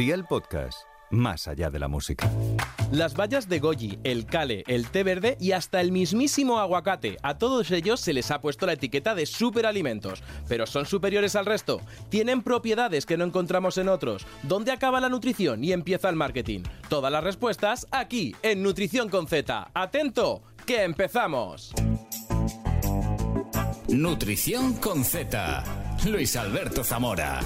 Día el podcast, más allá de la música. Las bayas de goji, el kale, el té verde y hasta el mismísimo aguacate. A todos ellos se les ha puesto la etiqueta de superalimentos. Pero son superiores al resto. Tienen propiedades que no encontramos en otros. ¿Dónde acaba la nutrición y empieza el marketing? Todas las respuestas aquí, en Nutrición con Z. Atento, que empezamos. Nutrición con Z. Luis Alberto Zamora.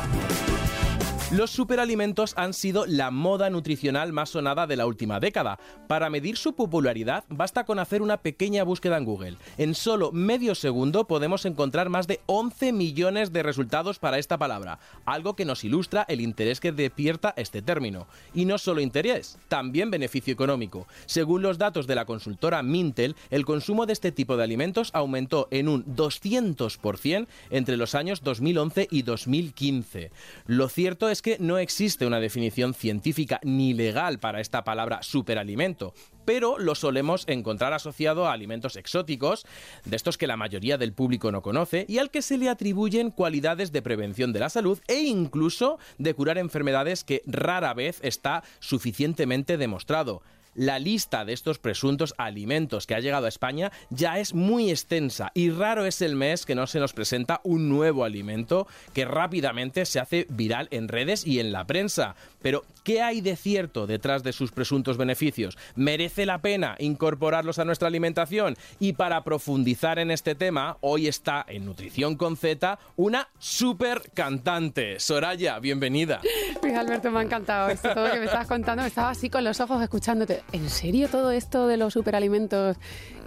Los superalimentos han sido la moda nutricional más sonada de la última década. Para medir su popularidad basta con hacer una pequeña búsqueda en Google. En solo medio segundo podemos encontrar más de 11 millones de resultados para esta palabra, algo que nos ilustra el interés que despierta este término. Y no solo interés, también beneficio económico. Según los datos de la consultora Mintel, el consumo de este tipo de alimentos aumentó en un 200% entre los años 2011 y 2015. Lo cierto es que no existe una definición científica ni legal para esta palabra superalimento, pero lo solemos encontrar asociado a alimentos exóticos, de estos que la mayoría del público no conoce, y al que se le atribuyen cualidades de prevención de la salud e incluso de curar enfermedades que rara vez está suficientemente demostrado la lista de estos presuntos alimentos que ha llegado a España ya es muy extensa y raro es el mes que no se nos presenta un nuevo alimento que rápidamente se hace viral en redes y en la prensa. Pero, ¿qué hay de cierto detrás de sus presuntos beneficios? ¿Merece la pena incorporarlos a nuestra alimentación? Y para profundizar en este tema, hoy está en Nutrición con Z una super cantante. Soraya, bienvenida. Pues Alberto, me ha encantado esto, todo lo que me estabas contando. Estaba así con los ojos escuchándote. ¿En serio todo esto de los superalimentos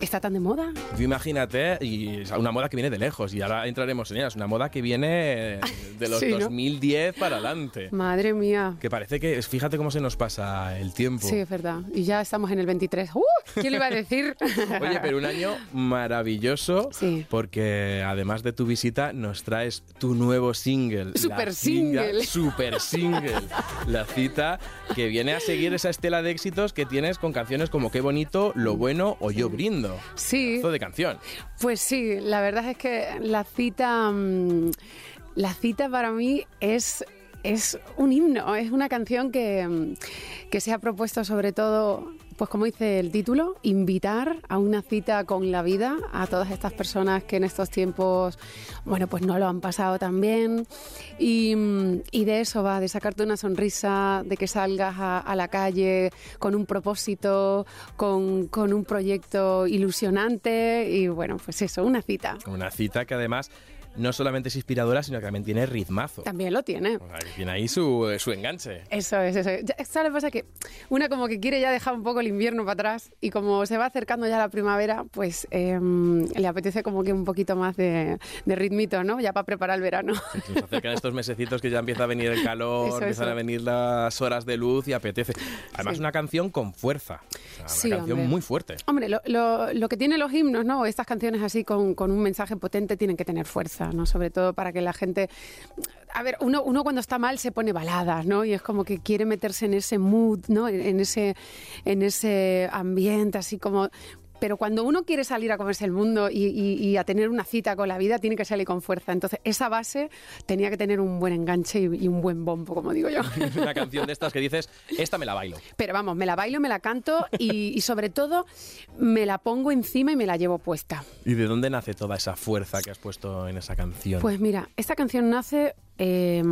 está tan de moda? Tú imagínate, y es una moda que viene de lejos, y ahora entraremos en ella, es una moda que viene de los Sí, ¿no? 2010 para adelante. Madre mía. Que parece que, fíjate cómo se nos pasa el tiempo. Sí, es verdad. Y ya estamos en el 23. ¡Uh! ¿Quién le iba a decir? Oye, pero un año maravilloso, Sí. porque además de tu visita nos traes tu nuevo single. Super single. Super single. La cita que viene a seguir esa estela de éxitos que tienes con canciones como Qué bonito, Lo bueno o Yo brindo. Sí. De canción. Pues sí, la verdad es que la cita, mm, la cita para mí es es un himno, es una canción que, mm, que se ha propuesto sobre todo, pues como dice el título, invitar a una cita con la vida a todas estas personas que en estos tiempos, bueno, pues no lo han pasado tan bien. Y, de eso va, de sacarte una sonrisa, de que salgas a, a la calle con un propósito, con, con un proyecto ilusionante y bueno, pues eso, una cita. Una cita que además no solamente es inspiradora, sino que también tiene ritmazo. También lo tiene. O sea, que tiene ahí su, su enganche. Eso es, eso es. Ya, ¿Sabes lo que pasa? Que una como que quiere ya dejar un poco el invierno para atrás y como se va acercando ya la primavera, pues em, le apetece como que un poquito más de, de ritmito, ¿no? Ya para preparar el verano. Se nos acercan estos mesecitos que ya empieza a venir el calor, Eso, empiezan eso. a venir las horas de luz y apetece. Además, Sí. una canción con fuerza. O sea, Sí, una canción hombre. muy fuerte. Hombre, lo, lo, lo que tienen los himnos, ¿no? Estas canciones así con, con un mensaje potente tienen que tener fuerza, ¿no? Sobre todo para que la gente... A ver, uno, uno cuando está mal se pone baladas, ¿no? Y es como que quiere meterse en ese mood, ¿no? En, ese, en ese ambiente así como... Pero cuando uno quiere salir a comerse el mundo y, y- y a tener una cita con la vida, tiene que salir con fuerza. Entonces, esa base tenía que tener un buen enganche y, y un buen bombo, como digo yo. una canción de estas que dices, esta me la bailo. Pero vamos, me la bailo, me la canto y, sobre todo me la pongo encima y me la llevo puesta. ¿Y de dónde nace toda esa fuerza que has puesto en esa canción? Pues mira, esta canción nace eh,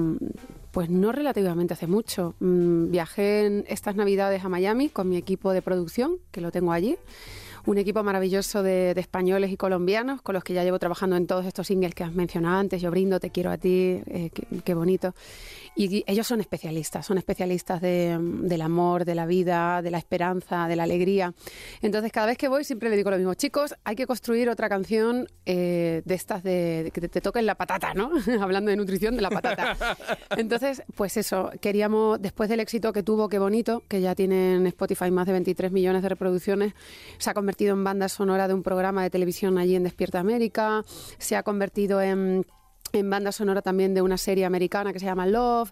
pues no relativamente hace mucho. Mm, Viajé en estas navidades a Miami con mi equipo de producción, que lo tengo allí. Un equipo maravilloso de, españoles y colombianos con los que ya llevo trabajando en todos estos singles que has mencionado antes. Yo brindo, te quiero a ti, eh, qué, bonito. Y, ellos son especialistas, son especialistas de, del amor, de la vida, de la esperanza, de la alegría. Entonces, cada vez que voy siempre le digo lo mismo, chicos, hay que construir otra canción eh, de estas de, que te, te toquen la patata, ¿no? Hablando de nutrición, de la patata. Entonces, pues eso, queríamos, después del éxito que tuvo, qué bonito, que ya tiene en Spotify más de 23 millones de reproducciones, se ha convertido en banda sonora de un programa de televisión allí en Despierta América, se ha convertido en en banda sonora también de una serie americana que se llama Love.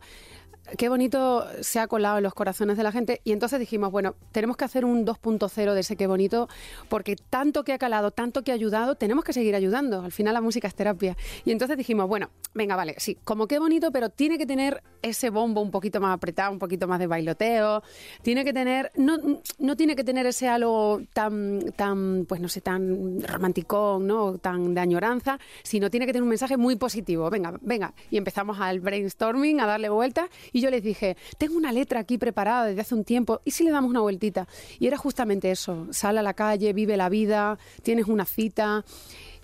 Qué bonito se ha colado en los corazones de la gente. Y entonces dijimos, bueno, tenemos que hacer un 2.0 de ese qué bonito, porque tanto que ha calado, tanto que ha ayudado, tenemos que seguir ayudando. Al final la música es terapia. Y entonces dijimos, bueno, venga, vale, sí, como qué bonito, pero tiene que tener ese bombo un poquito más apretado, un poquito más de bailoteo. Tiene que tener, no, no tiene que tener ese halo tan, tan, pues no sé, tan romántico, ¿no? Tan de añoranza, sino tiene que tener un mensaje muy positivo. Venga, venga. Y empezamos al brainstorming, a darle vueltas y yo les dije, tengo una letra aquí preparada desde hace un tiempo, ¿y si le damos una vueltita? Y era justamente eso, sal a la calle, vive la vida, tienes una cita.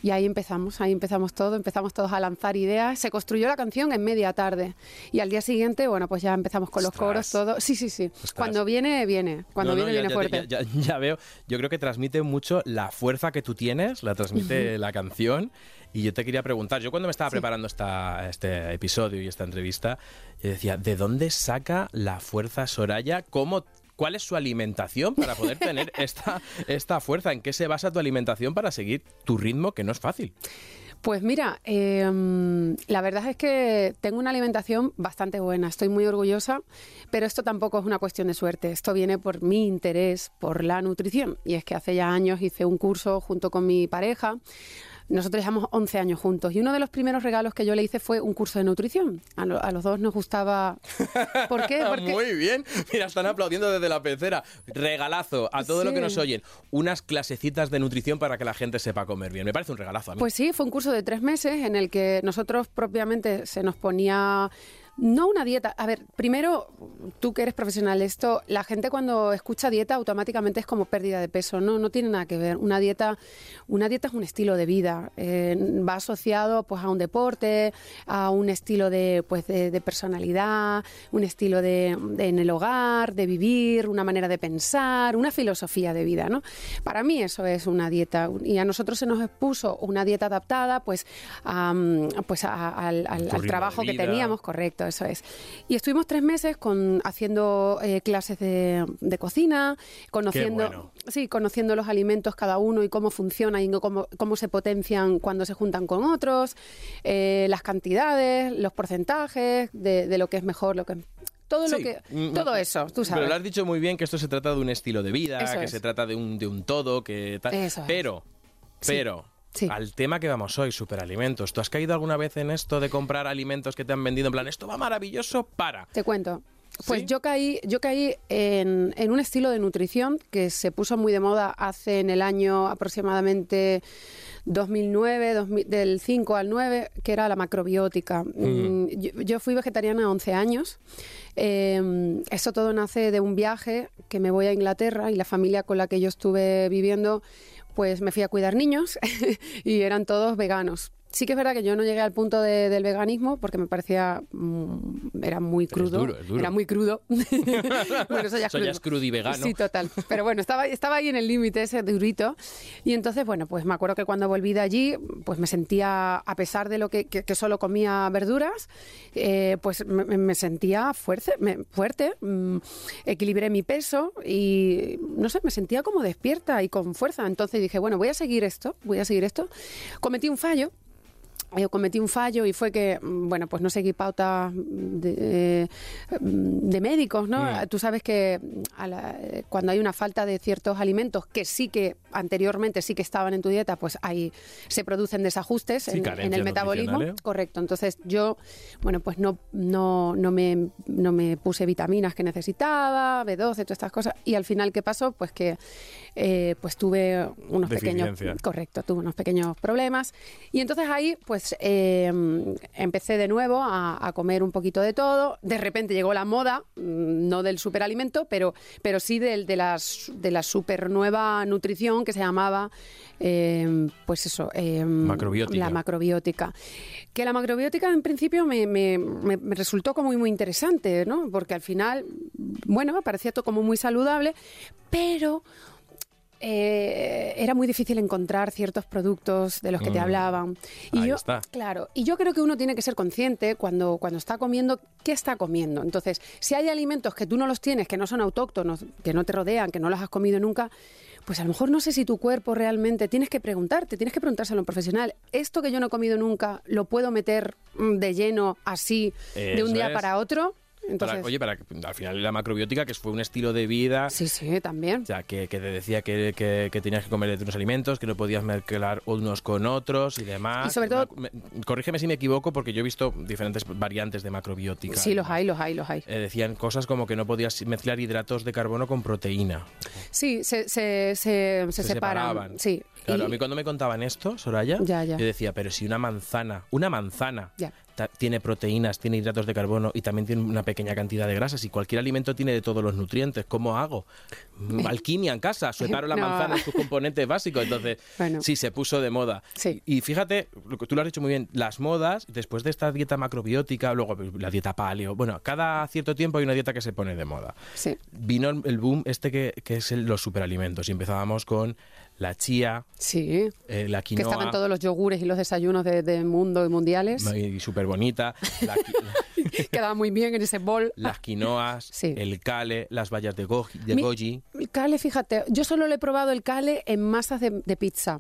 Y ahí empezamos, ahí empezamos todo, empezamos todos a lanzar ideas. Se construyó la canción en media tarde. Y al día siguiente, bueno, pues ya empezamos con los coros, todo. Sí, sí, sí. Cuando viene, viene. Cuando viene, viene fuerte. Ya, veo. Yo creo que transmite mucho la fuerza que tú tienes, la transmite la canción. Y yo te quería preguntar, yo cuando me estaba preparando esta, este episodio y esta entrevista, yo decía, ¿de dónde saca la fuerza Soraya? ¿Cómo ¿Cuál es su alimentación para poder tener esta, esta fuerza? ¿En qué se basa tu alimentación para seguir tu ritmo, que no es fácil? Pues mira, em, la verdad es que tengo una alimentación bastante buena, estoy muy orgullosa, pero esto tampoco es una cuestión de suerte, esto viene por mi interés por la nutrición. Y es que hace ya años hice un curso junto con mi pareja nosotros llevamos 11 años juntos y uno de los primeros regalos que yo le hice fue un curso de nutrición. A, los dos nos gustaba... ¿Por qué? Muy bien. Mira, están aplaudiendo desde la pecera. Regalazo a todo lo que nos oyen. Unas clasecitas de nutrición para que la gente sepa comer bien. Me parece un regalazo a mí. Pues sí, fue un curso de tres meses en el que nosotros propiamente se nos ponía no una dieta. A ver, primero, tú que eres profesional esto, la gente cuando escucha dieta automáticamente es como pérdida de peso. No, no tiene nada que ver. Una dieta, una dieta es un estilo de vida. Eh, va asociado pues a un deporte, a un estilo de, pues, de, personalidad, un estilo de, en el hogar, de vivir, una manera de pensar, una filosofía de vida, ¿no? Para mí eso es una dieta. Y a nosotros se nos expuso una dieta adaptada, pues, pues al, trabajo que teníamos, correcto eso es. Y estuvimos tres meses con, haciendo eh, clases de, cocina, conociendo, sí, conociendo los alimentos cada uno y cómo funcionan y cómo, cómo se potencian cuando se juntan con otros, eh, las cantidades, los porcentajes de, lo que es mejor, lo que todo lo que mm, todo eso tú sabes pero lo has dicho muy bien que esto se trata de un estilo de vida que se trata de un, de un todo que tal. Pero pero al tema que vamos hoy, superalimentos. ¿Tú has caído alguna vez en esto de comprar alimentos que te han vendido en plan, esto va maravilloso para? Te cuento. Pues yo caí, yo caí en, un estilo de nutrición que se puso muy de moda hace en el año aproximadamente 2009, del 5 al 9, que era la macrobiótica. Mm, yo, fui vegetariana 11 años. Eh, eso todo nace de un viaje que me voy a Inglaterra y la familia con la que yo estuve viviendo pues me fui a cuidar niños y eran todos veganos. Sí que es verdad que yo no llegué al punto del veganismo porque me parecía mm, era muy crudo, era muy crudo. bueno, eso ya es, crudo. y vegano. Sí, total. Pero bueno, estaba, estaba ahí en el límite ese durito. Y entonces, bueno, pues me acuerdo que cuando volví de allí, pues me sentía, a pesar de lo que, que, solo comía verduras, eh, pues me, sentía fuerte, fuerte mm, equilibré mi peso y, no sé, me sentía como despierta y con fuerza. Entonces dije, bueno, voy a seguir esto, voy a seguir esto. Cometí un fallo yo eh, cometí un fallo y fue que, mm, bueno, pues no seguí pautas de, de médicos, ¿no? Mm. Tú sabes que mm, cuando hay una falta de ciertos alimentos que sí que anteriormente sí que estaban en tu dieta, pues ahí se producen desajustes en, el metabolismo. Correcto. Entonces yo, bueno, pues no, no, no, me, no me puse vitaminas que necesitaba, B12, todas estas cosas. Y al final, ¿qué pasó? Pues que eh, pues tuve unos pequeños... Correcto, tuve unos pequeños problemas. Y entonces ahí, pues em, empecé de nuevo a, comer un poquito de todo. De repente llegó la moda, mm, no del superalimento, pero, pero sí del, de, las, de la super nueva nutrición que se llamaba, em, pues eso, em, la macrobiótica. Que la macrobiótica en principio me, me, me, resultó como muy, muy interesante, ¿no? Porque al final, bueno, me parecía todo como muy saludable, pero eh, era muy difícil encontrar ciertos productos de los que te mm. hablaban. Y yo, está. claro, y yo creo que uno tiene que ser consciente cuando, cuando está comiendo qué está comiendo. Entonces, si hay alimentos que tú no los tienes, que no son autóctonos, que no te rodean, que no los has comido nunca, pues a lo mejor no sé si tu cuerpo realmente tienes que preguntarte, tienes que preguntárselo a un profesional. Esto que yo no he comido nunca, ¿lo puedo meter mm, de lleno así de un día para otro? Entonces, oye, para, al final la macrobiótica, que fue un estilo de vida. Sí, sí, también. O sea, que, que te decía que, que, que tenías que comer de unos alimentos, que no podías mezclar unos con otros y demás. Y sobre todo- Me- corrígeme si me equivoco, porque yo he visto diferentes variantes de macrobiótica. Sí, los hay, los hay, los hay. Eh, decían cosas como que no podías mezclar hidratos de carbono con proteína. Sí, se, se, se, se separaban. Sí. Claro, Y- a mí cuando me contaban esto, Soraya, Ya, ya. yo decía, pero si una manzana, una manzana Ya. tiene proteínas, tiene hidratos de carbono y también tiene una pequeña cantidad de grasas y cualquier alimento tiene de todos los nutrientes, ¿cómo hago? Mm, Alquimia en casa, separo la No. manzana en sus componentes básicos, entonces Bueno. sí, se puso de moda. Sí. Y fíjate, lo que tú lo has dicho muy bien, las modas, después de esta dieta macrobiótica, luego la dieta paleo, bueno, cada cierto tiempo hay una dieta que se pone de moda Sí. vino el boom este que, que es el- los superalimentos y empezábamos con la chía, Sí. eh, la Que quinoa, estaban todos los yogures y los desayunos de, de mundo y mundiales. y súper bonita, Quedaba muy bien en ese bol. las quinoas, Sí. el kale, las bayas de, goji, de Mi- goji. El cale, fíjate, yo solo le he probado el cale en masas de, de pizza.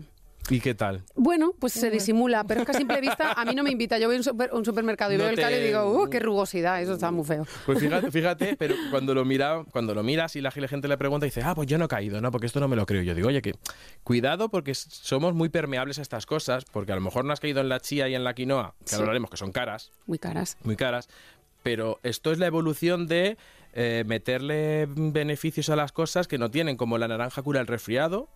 ¿Y qué tal? Bueno, pues se disimula, pero es que a simple vista a mí no me invita. Yo voy a un, super- un supermercado y No veo el cale y digo, ¡uh, qué rugosidad! Eso está muy feo. Pues fíjate, fíjate, pero cuando lo mira, cuando lo miras y la gente le pregunta, dice, ah, pues yo no he caído, ¿no? Porque esto no me lo creo. Yo digo, oye, que cuidado porque somos muy permeables a estas cosas, porque a lo mejor no has caído en la chía y en la quinoa, que Sí. ahora hablaremos que son caras, Muy caras. muy caras, pero esto es la evolución de eh, meterle beneficios a las cosas que no tienen, como la naranja cura el resfriado,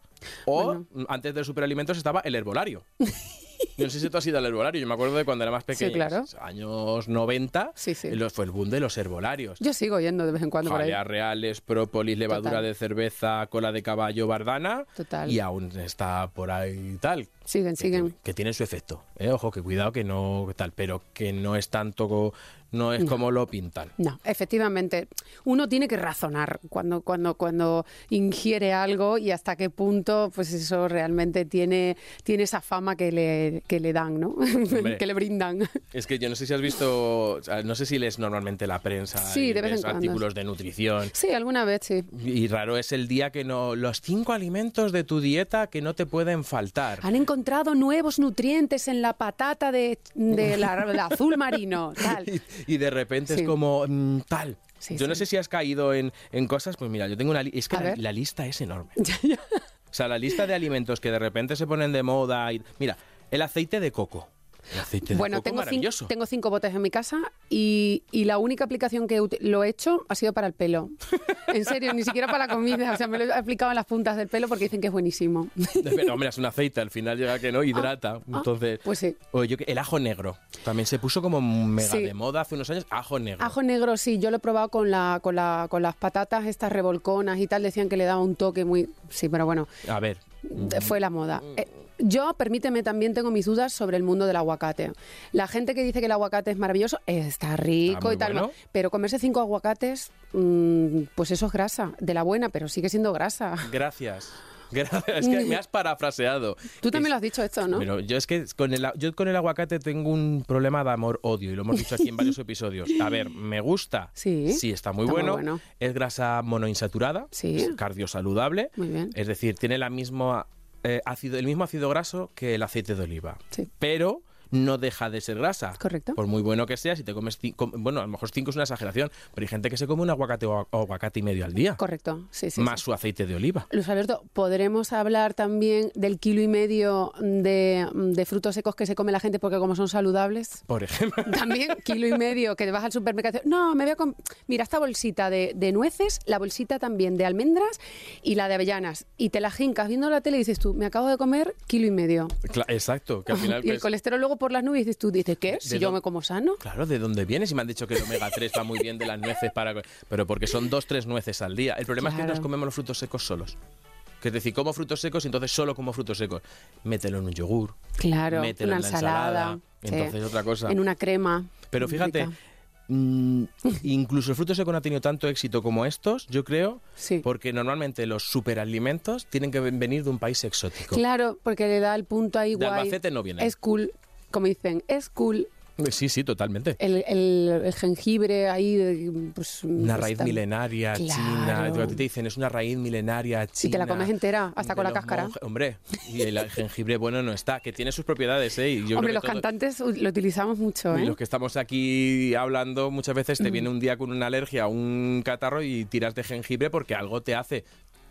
o Bueno. antes de superalimentos estaba el herbolario. Yo no sé si tú has ido al herbolario, yo me acuerdo de cuando era más pequeño, claro. años 90, Sí, sí. los- fue el boom de los herbolarios. Yo sigo yendo de vez en cuando por ahí. Jalea reales, própolis, levadura Total. de cerveza, cola de caballo, bardana. Total. Y aún está por ahí tal. Siguen, siguen. Que tiene su efecto. ¿eh? Ojo, que cuidado que no tal, pero que no es tanto, no es como lo pintan. No, efectivamente. Uno tiene que razonar cuando, cuando, cuando ingiere algo y hasta qué punto pues eso realmente tiene, tiene esa fama que le, que le dan, ¿no? Hombre. que le brindan. Es que yo no sé si has visto, no sé si lees normalmente la prensa, Sí, de vez en cuando. artículos de nutrición. Sí, alguna vez sí. Y raro es el día que no. Los cinco alimentos de tu dieta que no te pueden faltar. Han encontrado nuevos nutrientes en la patata de, de la, azul marino. Tal. y, y de repente Sí. es como mm, tal. Sí, yo no sé si has caído en, en cosas, pues mira, yo tengo una es que la, la lista es enorme. O sea, la lista de alimentos que de repente se ponen de moda y mira, el aceite de coco. El aceite de Bueno, coco tengo, maravilloso. tengo cinco botes en mi casa y, y la única aplicación que lo he hecho ha sido para el pelo. En serio, ni siquiera para la comida. O sea, me lo he aplicado en las puntas del pelo porque dicen que es buenísimo. Pero hombre, es un aceite, al final llega que no hidrata. Entonces, pues sí. oye, el ajo negro también se puso como mega Sí. de moda hace unos años, ajo negro. Ajo negro, sí, yo lo he probado con, la, con, la, con las patatas, estas revolconas y tal. Decían que le daba un toque muy. Sí, pero bueno, A ver, fue la moda. Yo, permíteme, también tengo mis dudas sobre el mundo del aguacate. La gente que dice que el aguacate es maravilloso, está rico Está y tal, bueno. pero comerse cinco aguacates, mm, pues eso es grasa, de la buena, pero sigue siendo grasa. gracias. Gracias. Es que me has parafraseado. Tú también Es- lo has dicho esto, ¿no? Pero yo es que con el, yo con el aguacate tengo un problema de amor-odio y lo hemos dicho aquí en varios episodios. A ver, ¿me gusta? Sí. Sí, está muy, Está muy bueno. bueno. Es grasa monoinsaturada. Sí. Es cardiosaludable. Muy bien. Es decir, tiene la misma, eh, ácido, el mismo ácido graso que el aceite de oliva. Sí. Pero no deja de ser grasa. Correcto. Por muy bueno que sea, si te comes cinco, bueno, a lo mejor cinco es una exageración, pero hay gente que se come un aguacate o aguacate y medio al día. Correcto, sí, sí. más sí. su aceite de oliva. Luis Alberto, ¿podremos hablar también del kilo y medio de, de frutos secos que se come la gente porque como son saludables? Por ejemplo. También kilo y medio que vas al supermercado. No, me voy a Mira, esta bolsita de, de nueces, la bolsita también de almendras y la de avellanas. Y te la jincas viendo la tele y dices tú, me acabo de comer kilo y medio. Exacto, que al final y el pues, colesterol luego por las nubes y dices tú, dices, ¿qué? Si ¿De yo me como sano. Claro, ¿de dónde vienes? Y me han dicho que el omega 3 va muy bien de las nueces para... Pero porque son dos, tres nueces al día. El problema es que nos comemos los frutos secos solos. Que es decir, como frutos secos y entonces solo como frutos secos. Mételo en un yogur. Claro, mételo una en la ensalada. sí. Entonces otra cosa. En una crema. Pero fíjate, mm, incluso el fruto seco no ha tenido tanto éxito como estos, yo creo, Sí. porque normalmente los superalimentos tienen que ven- venir de un país exótico. Claro, porque le da el punto ahí De guay. Albacete no vienen. Es cool, como dicen, es cool. Sí, sí, totalmente. El, el- el jengibre ahí, pues... Una raíz está- milenaria china. A ti te dicen, es una raíz milenaria china. Y te la comes entera, hasta con la cáscara. Hombre, y el jengibre bueno no está, que tiene sus propiedades, ¿eh? Y yo creo Hombre, los todo- cantantes lo utilizamos mucho, Y ¿eh? los que estamos aquí hablando, muchas veces te viene un día con una alergia, un catarro y tiras de jengibre porque algo te hace.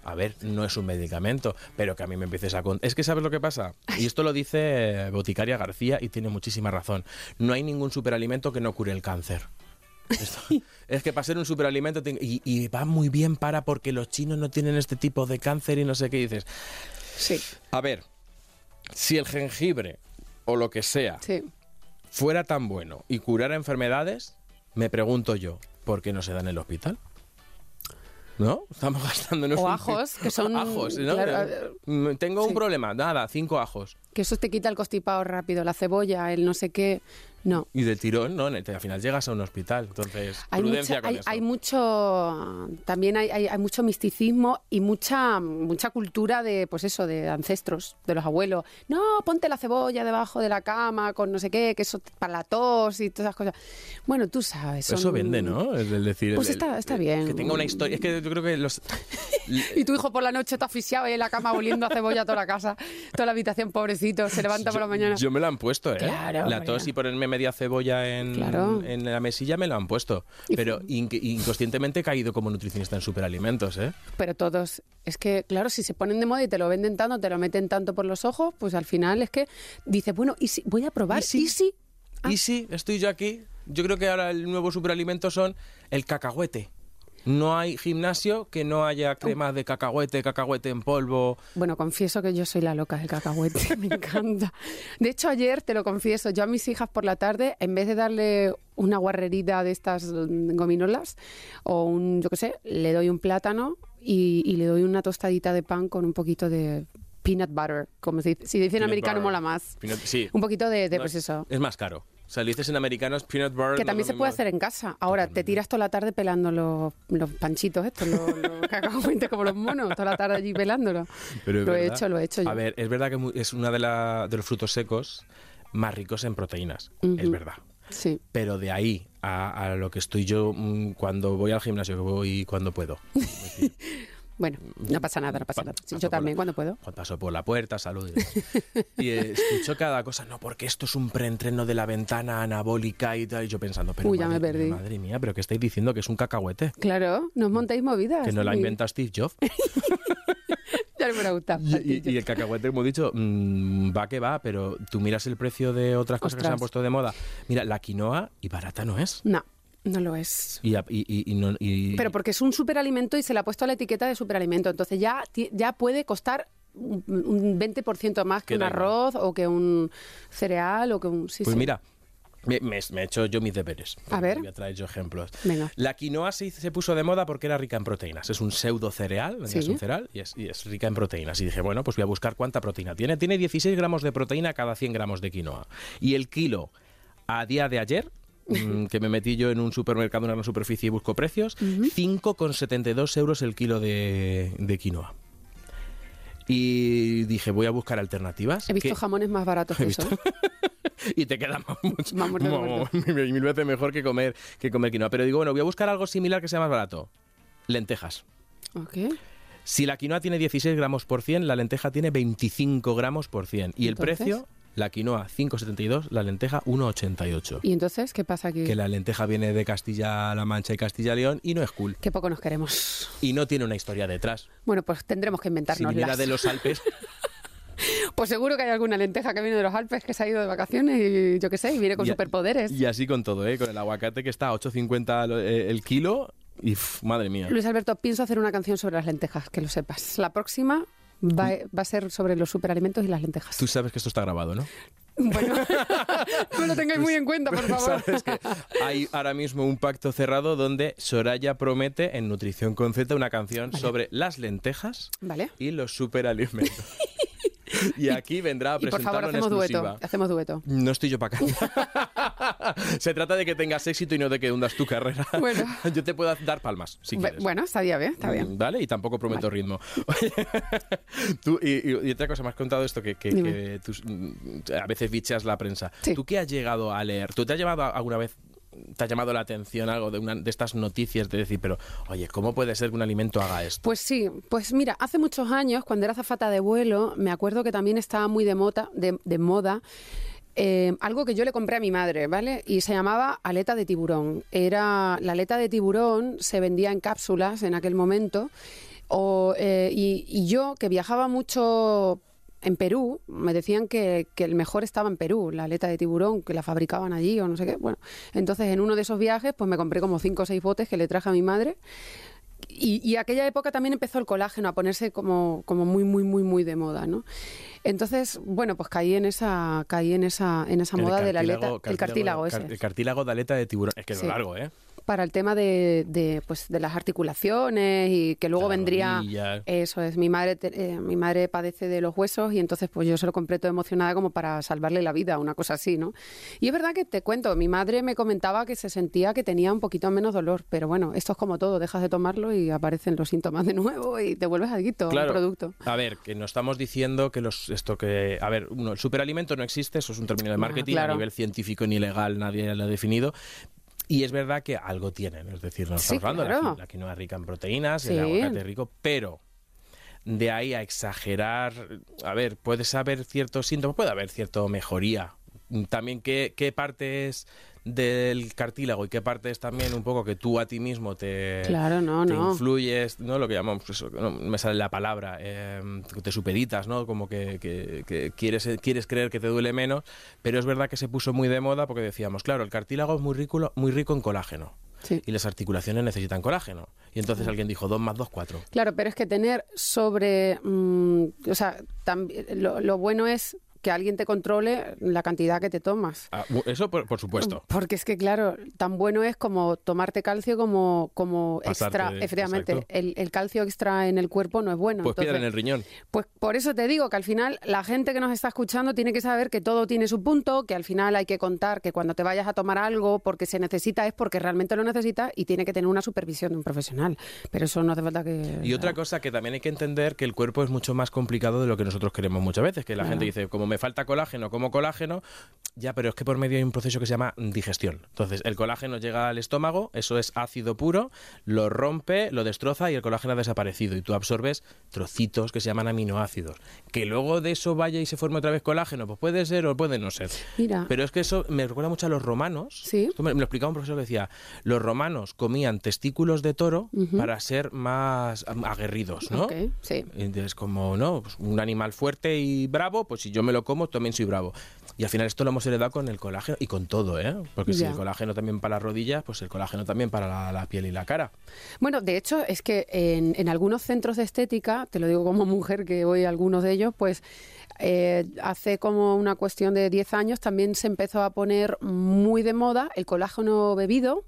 A ver, no es un medicamento, pero que a mí me empieces a contar. Es que ¿sabes lo que pasa? Y esto lo dice Boticaria García y tiene muchísima razón. No hay ningún superalimento que no cure el cáncer. Esto- es que para ser un superalimento te- y, y va muy bien para porque los chinos no tienen este tipo de cáncer y no sé qué dices. Sí, A ver, si el jengibre o lo que sea sí. fuera tan bueno y curara enfermedades, me pregunto yo, ¿por qué no se da en el hospital? ¿No? Estamos gastándonos O un- ajos, que son- ajos, ¿no? claro, Eh, mm, Tengo un problema, nada, cinco ajos. Que eso te quita el constipado rápido, la cebolla, el no sé qué. No. Y de tirón, ¿no? Al final llegas a un hospital. Entonces, Hay, prudencia mucha- con hay, eso. hay mucho también hay, hay- hay mucho misticismo y mucha mucha cultura de pues eso de ancestros de los abuelos no ponte la cebolla debajo de la cama con no sé qué que eso para la tos y todas esas cosas bueno tú sabes Eso son- vende, ¿no? Es decir, Pues el- está- está el- bien. Que tenga una historia. Es que yo creo que los. y tu hijo por la noche está asfixiado ahí en la cama oliendo a cebolla toda la casa toda la habitación pobrecito se levanta por la mañana Yo me lo han puesto, ¿eh? Claro, la tos y ponerme media cebolla en, Claro. en la mesilla me lo han puesto. Pero in- inconscientemente he caído como nutricionista en superalimentos, ¿eh? pero todos es que claro si se ponen de moda y te lo venden tanto te lo meten tanto por los ojos pues al final es que dices bueno y si voy a probar ¿Y si? y si Ah. Y estoy yo aquí. Yo creo que ahora el nuevo superalimento son el cacahuete. No hay gimnasio que no haya crema de cacahuete, cacahuete en polvo. Bueno, confieso que yo soy la loca del cacahuete, me encanta. De hecho, ayer, te lo confieso, yo a mis hijas por la tarde, en vez de darle una guarrerita de estas mm, gominolas o un, yo qué sé, le doy un plátano y, y le doy una tostadita de pan con un poquito de peanut butter, como se dice. Si dicen Peanut americano butter. mola más. Peanut- sí. Un poquito de, de, No, pues eso. Es más caro. O sea, lo dices en americanos, peanut butter. Que también se puede hacer en casa. Ahora, te tiras toda la tarde pelando los, los panchitos estos, los, los cacahuetes como los monos, toda la tarde allí pelándolo. Pero lo he hecho, lo he hecho yo. A ver, es verdad que es una de, la- de los frutos secos más ricos en proteínas. Es verdad. Sí. Pero de ahí a, a lo que estoy yo mm, cuando voy al gimnasio, que voy cuando puedo. Bueno, no pasa nada, no pasa Pa- nada. Sí, yo también, la- cuando puedo. Paso por la puerta, salud. y eh, escucho cada cosa, no, porque esto es un preentreno de la ventana anabólica y tal. Y yo pensando, pero Uy, ya me madre, perdí. madre mía, pero que estáis diciendo que es un cacahuete. Claro, nos montáis movidas. Que no la inventado Steve Jobs. Me. Y, y- y el cacahuete, como he dicho, mm, va que va, pero tú miras el precio de otras cosas que se han puesto de moda. Mira, la quinoa y barata no es. No, no lo es. Y, y- no- Pero porque es un superalimento y se le ha puesto la etiqueta de superalimento. Entonces ya, ya puede costar un un 20% más que un arroz o que un cereal o que un... Sí, pues sí. mira, me, me- me he hecho yo mis deberes. A ver. Voy a traer yo ejemplos. Venga. La quinoa se, se puso de moda porque era rica en proteínas. Es un pseudo cereal, Sí. es un cereal y es, y es rica en proteínas. Y dije, bueno, pues voy a buscar cuánta proteína tiene. Tiene 16 gramos de proteína cada 100 gramos de quinoa. Y el kilo a día de ayer, mm, que me metí yo en un supermercado, en una gran superficie y busco precios, 5,72 euros el kilo de, de quinoa. Y dije, voy a buscar alternativas. He visto que- jamones más baratos que eso. ¿eh? y te queda mucho, Más muerto que muerto. mil mil veces mejor que comer, que comer quinoa. Pero digo, bueno, voy a buscar algo similar que sea más barato. Lentejas. Ok. Si la quinoa tiene 16 gramos por 100, la lenteja tiene 25 gramos por 100. Y el precio, la quinoa 5,72, la lenteja 1,88. ¿Y entonces qué pasa aquí? Que la lenteja viene de Castilla-La Mancha y Castilla-León y no es cool. Qué poco nos queremos. Y no tiene una historia detrás. Bueno, pues tendremos que Si inventarnos viniera de los Alpes, Pues seguro que hay alguna lenteja que viene de los Alpes que se ha ido de vacaciones y yo qué sé, y viene con Y superpoderes. y así con todo, ¿eh? Con el aguacate que está a 8,50 lo- eh, el kilo y, madre mía. Luis Alberto, pienso hacer una canción sobre las lentejas, que lo sepas. La próxima va, va a ser sobre los superalimentos y las lentejas. Tú sabes que esto está grabado, ¿no? Bueno, no lo tengáis muy en cuenta, por favor. Sabes que hay ahora mismo un pacto cerrado donde Soraya promete en Nutrición con Z una canción sobre las lentejas Vale. y los superalimentos. y aquí vendrá a Y por favor, presentarlo en hacemos exclusiva. dueto. Hacemos dueto. No estoy yo para cantar. Se trata de que tengas éxito y no de que hundas tu carrera. Bueno. Yo te puedo dar palmas, si quieres. Bueno, está bien, está bien. Mm, Vale, y tampoco prometo ritmo. Oye, tú, y, y- y otra cosa, me has contado esto que, que- tú, mm, a veces bicheas la prensa. Sí. ¿Tú qué has llegado a leer? ¿Tú te has llevado alguna vez, te ha llamado la atención algo de, una, de estas noticias de decir, pero, oye, ¿cómo puede ser que un alimento haga esto? Pues sí, pues mira, hace muchos años, cuando era zafata de vuelo, me acuerdo que también estaba muy de, mota, de, de moda eh, algo que yo le compré a mi madre, ¿vale? Y se llamaba aleta de tiburón. Era la aleta de tiburón se vendía en cápsulas en aquel momento. O, eh, y, y yo, que viajaba mucho en Perú, me decían que, que el mejor estaba en Perú, la aleta de tiburón, que la fabricaban allí o no sé qué. Bueno, entonces en uno de esos viajes, pues me compré como cinco o seis botes que le traje a mi madre. Y, y aquella época también empezó el colágeno a ponerse como, como muy, muy, muy, muy de moda, ¿no? Entonces, bueno, pues caí en esa, caí en esa, en esa moda de la aleta, cartílago- el cartílago ese. El cartílago de aleta de tiburón. Es que es Sí. largo, ¿eh? Para el tema de, de, pues, de las articulaciones y que luego vendría eso es mi madre eh, mi madre padece de los huesos y entonces pues yo se lo compré todo emocionada como para salvarle la vida una cosa así no y es verdad que te cuento mi madre me comentaba que se sentía que tenía un poquito menos dolor pero bueno esto es como todo dejas de tomarlo y aparecen los síntomas de nuevo y te vuelves adicto al producto A ver, que no estamos diciendo que los esto que a ver, uno, el superalimento no existe, eso es un término de No, marketing claro. a nivel científico ni legal, nadie lo ha definido. Y es verdad que algo tienen, es decir, no Sí, estamos hablando de claro. la, qui- la quinoa rica en proteínas, Sí. el aguacate es rico, pero de ahí a exagerar, a ver, puedes haber ciertos síntomas, puede haber cierta mejoría. También qué, qué parte es del cartílago y qué parte es también un poco que tú a ti mismo te, Claro, no, te no. influyes, ¿no? Lo que llamamos, eso, no me sale la palabra, eh, te supeditas, ¿no? Como que, que- que quieres, quieres creer que te duele menos, pero es verdad que se puso muy de moda porque decíamos, claro, el cartílago es muy rico, muy rico en colágeno. Sí. Y las articulaciones necesitan colágeno. Y entonces alguien dijo 2 más 2, 4. Claro, pero es que tener sobre, mm, o sea, lo, lo bueno es que alguien te controle la cantidad que te tomas. Ah, eso por, por supuesto. Porque es que, claro, tan bueno es como tomarte calcio como, como Pasarte, extra. Efectivamente, el, el calcio extra en el cuerpo no es bueno. Pues piedra en Entonces, el riñón. Pues por eso te digo que al final la gente que nos está escuchando tiene que saber que todo tiene su punto, que al final hay que contar que cuando te vayas a tomar algo porque se necesita es porque realmente lo necesitas y tiene que tener una supervisión de un profesional. Pero eso no hace falta que... Y otra cosa que también hay que entender que el cuerpo es mucho más complicado de lo que nosotros queremos muchas veces, que la gente dice, como me falta colágeno, como colágeno, ya, pero es que por medio hay un proceso que se llama digestión. Entonces, el colágeno llega al estómago, eso es ácido puro, lo rompe, lo destroza y el colágeno ha desaparecido y tú absorbes trocitos que se llaman aminoácidos. Que luego de eso vaya y se forme otra vez colágeno, pues puede ser o puede no ser. Mira. Pero es que eso me recuerda mucho a los romanos. Sí. Esto me, me lo explicaba un profesor que decía, los romanos comían testículos de toro para ser más aguerridos, ¿no? Ok, sí. Entonces, como, ¿no? Pues un animal fuerte y bravo, pues si yo me lo como, también soy bravo. Y al final esto lo hemos heredado con el colágeno y con todo, ¿eh? Porque si el colágeno también para las rodillas, pues el colágeno también para la, la piel y la cara. Bueno, de hecho, es que en, en algunos centros de estética, te lo digo como mujer que voy a algunos de ellos, pues eh, hace como una cuestión de 10 años también se empezó a poner muy de moda el colágeno bebido,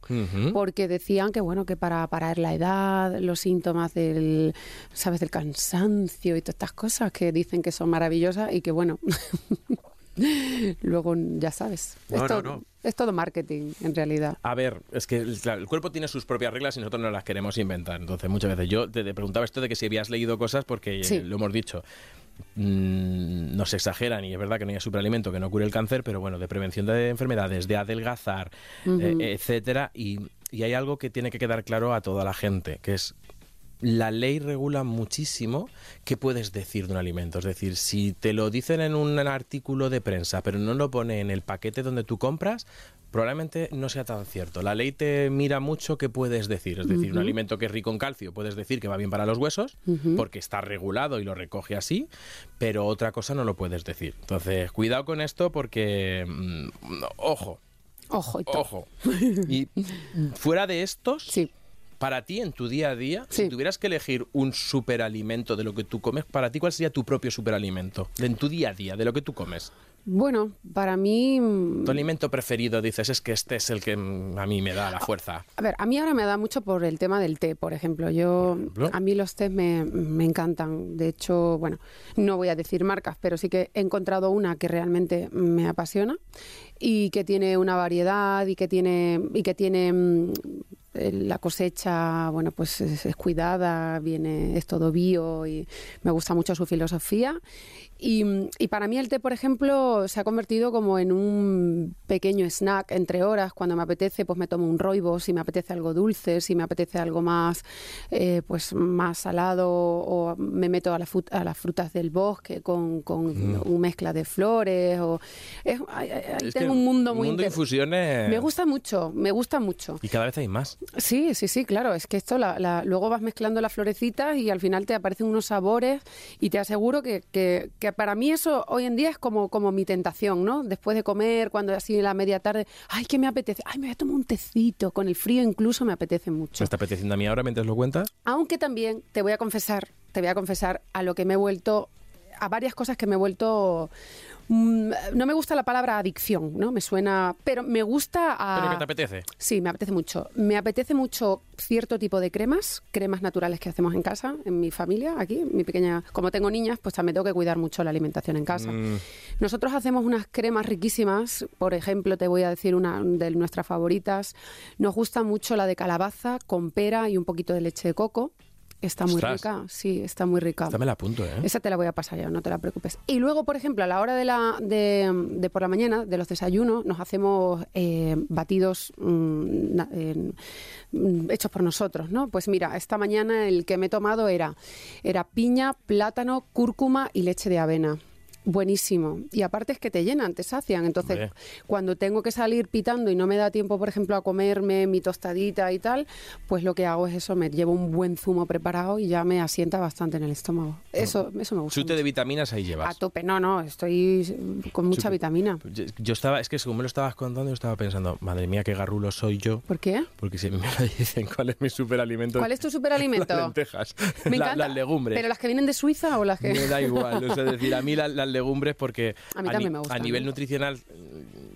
porque decían que bueno, que para parar la edad, los síntomas del, sabes, del cansancio y todas estas cosas que dicen que son maravillosas y que bueno, luego ya sabes, No, es, no, todo, no. es todo marketing en realidad. A ver, es que el cuerpo tiene sus propias reglas y nosotros no las queremos inventar. Entonces, muchas veces yo te, te preguntaba esto de que si habías leído cosas, porque eh, lo hemos dicho. Mm, no se exageran y es verdad que no hay superalimento que no cure el cáncer, pero bueno, de prevención de enfermedades, de adelgazar, eh, etcétera. Y, y hay algo que tiene que quedar claro a toda la gente, que es la ley regula muchísimo qué puedes decir de un alimento. Es decir, si te lo dicen en un artículo de prensa, pero no lo pone en el paquete donde tú compras, probablemente no sea tan cierto. La ley te mira mucho qué puedes decir. Es decir, un alimento que es rico en calcio, puedes decir que va bien para los huesos, porque está regulado y lo recoge así, pero otra cosa no lo puedes decir. Entonces, cuidado con esto porque, mm, ojo, Ojo y ojo. Y fuera de estos, Sí. Para ti, en tu día a día, Sí. si tuvieras que elegir un superalimento de lo que tú comes, para ti, ¿cuál sería tu propio superalimento? De en tu día a día, de lo que tú comes. Bueno, para mí... Tu alimento preferido, dices, es que este es el que mm, a mí me da la fuerza. A ver, a mí ahora me da mucho por el tema del té, por ejemplo. Yo, a mí los tés me, me, encantan. De hecho, bueno, no voy a decir marcas, pero sí que he encontrado una que realmente me apasiona y que tiene una variedad y que tiene y que tiene mm, la cosecha, bueno, pues es, cuidada, viene, es todo bio y me gusta mucho su filosofía. Y, para mí el té, por ejemplo, se ha convertido como en un pequeño snack entre horas. Cuando me apetece, pues me tomo un roibo, si me apetece algo dulce, si me apetece algo más, eh, pues más salado, o me meto a, a las frutas del bosque con, con mm. una mezcla de flores. O, tengo un mundo muy... mundo de infusiones... Me gusta mucho, me gusta mucho. Y cada vez hay más. Sí, sí, sí, claro. Es que esto, la, luego vas mezclando las florecitas y al final te aparecen unos sabores y te aseguro que, que, para mí eso hoy en día es como, como mi tentación, ¿no? Después de comer, cuando así en la media tarde, ay, que me apetece, ay, me voy a tomar un tecito, con el frío incluso me apetece mucho. ¿Me está apeteciendo a mí ahora mientras lo cuentas? Aunque también te voy a confesar, te voy a confesar a lo que me he vuelto, a varias cosas que me he vuelto no me gusta la palabra adicción, ¿no? Me suena, pero me gusta a... ¿Pero te apetece? Sí, me apetece mucho. Me apetece mucho cierto tipo de cremas, cremas naturales que hacemos en casa, en mi familia, aquí, mi pequeña... Como tengo niñas, pues también tengo que cuidar mucho la alimentación en casa. Mm. Nosotros hacemos unas cremas riquísimas, por ejemplo, te voy a decir una de nuestras favoritas. Nos gusta mucho la de calabaza con pera y un poquito de leche de coco. Está muy rica, sí, está muy rica. Esta me la apunto, ¿eh? Esa te la voy a pasar ya, no te la preocupes. Y luego, por ejemplo, a la hora de, la, de, por la mañana, de los desayunos, nos hacemos eh, batidos mm, mm, hechos por nosotros, ¿no? Pues mira, esta mañana el que me he tomado era, era piña, plátano, cúrcuma y leche de avena buenísimo. Y aparte es que te llenan, te sacian. Entonces, cuando tengo que salir pitando y no me da tiempo, por ejemplo, a comerme mi tostadita y tal, pues lo que hago es eso, me llevo un buen zumo preparado y ya me asienta bastante en el estómago. Eso, eso me gusta. Chute de vitaminas ahí llevas. A tope, no, no, estoy con mucha vitamina. Yo, estaba, es que según me lo estabas contando, yo estaba pensando, madre mía, qué garrulo soy yo. ¿Por qué? Porque si me dicen cuál es mi superalimento. ¿Cuál es tu superalimento? Las lentejas. Me encanta. las legumbres. ¿Pero las que vienen de Suiza o las que.? Me da igual. es decir, a mí las legumbres porque a, nivel nutricional,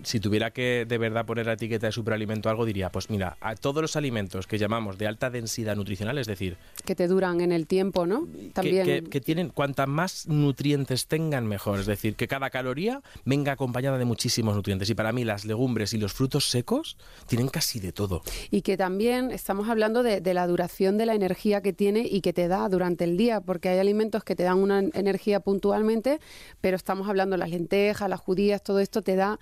si tuviera que de verdad poner la etiqueta de superalimento algo, diría, pues mira, a todos los alimentos que llamamos de alta densidad nutricional, es decir... Que te duran en el tiempo, ¿no? También... Que, tienen, cuantas más nutrientes tengan, mejor. Es decir, que cada caloría venga acompañada de muchísimos nutrientes. Y para mí las legumbres y los frutos secos tienen casi de todo. Y que también estamos hablando de, de la duración de la energía que tiene y que te da durante el día, porque hay alimentos que te dan una energía puntualmente, pero estamos hablando las lentejas, las judías, todo esto te da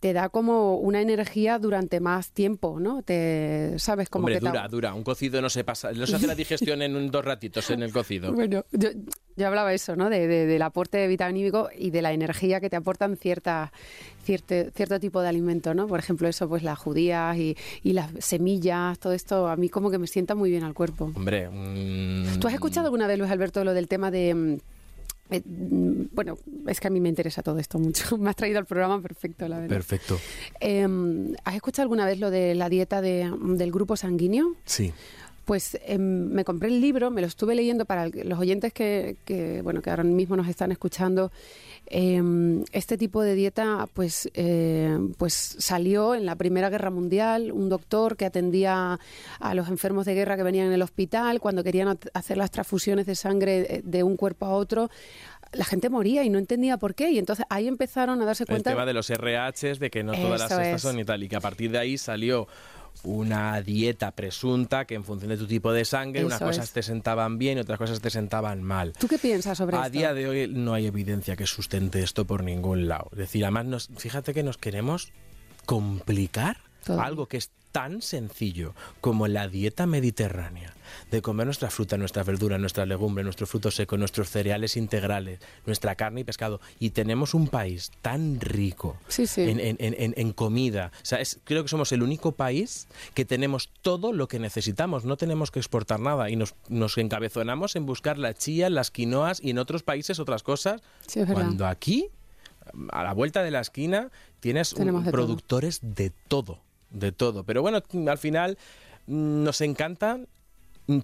te da como una energía durante más tiempo, ¿no? Te sabes como Hombre, dura, dura. Un cocido no se pasa, no se hace la digestión en dos ratitos en el cocido. Bueno, yo, hablaba eso, ¿no? De, del aporte vitamínico y de la energía que te aportan cierta, cierto, cierto tipo de alimento, ¿no? Por ejemplo, eso, pues las judías y, las semillas, todo esto, a mí como que me sienta muy bien al cuerpo. Hombre, ¿tú has escuchado alguna vez, Luis Alberto, lo del tema de mm, eh, mm, bueno, es que a mí me interesa todo esto mucho. Me has traído al programa perfecto, la verdad. Perfecto. Em, ¿Has escuchado alguna vez lo de la dieta del grupo sanguíneo? Sí. Pues em, me compré el libro, me lo estuve leyendo para los oyentes que, que, bueno, que ahora mismo nos están escuchando. Em, este tipo de dieta pues, eh, pues salió en la Primera Guerra Mundial, un doctor que atendía a los enfermos de guerra que venían en el hospital, cuando querían hacer las transfusiones de sangre de un cuerpo a otro, la gente moría y no entendía por qué. Y entonces ahí empezaron a darse cuenta. El tema de los RH, de que no todas las cestas son y tal. Y que a partir de ahí salió una dieta presunta que en función de tu tipo de sangre, unas cosas te sentaban bien y otras cosas te sentaban mal. ¿Tú qué piensas sobre esto? A día de hoy no hay evidencia que sustente esto por ningún lado. Es decir, además, nos, fíjate que nos queremos complicar algo que es tan sencillo como la dieta mediterránea, de comer nuestra fruta, nuestra verdura, nuestra legumbre, nuestro fruto seco, nuestros cereales integrales, nuestra carne y pescado. Y tenemos un país tan rico En, comida. O sea, creo que somos el único país que tenemos todo lo que necesitamos. No tenemos que exportar nada y nos, nos encabezonamos en buscar la chía, las quinoas y en otros países otras cosas. cuando aquí, a la vuelta de la esquina, tienes productores de todo de todo. Pero bueno, al final mm, nos encantan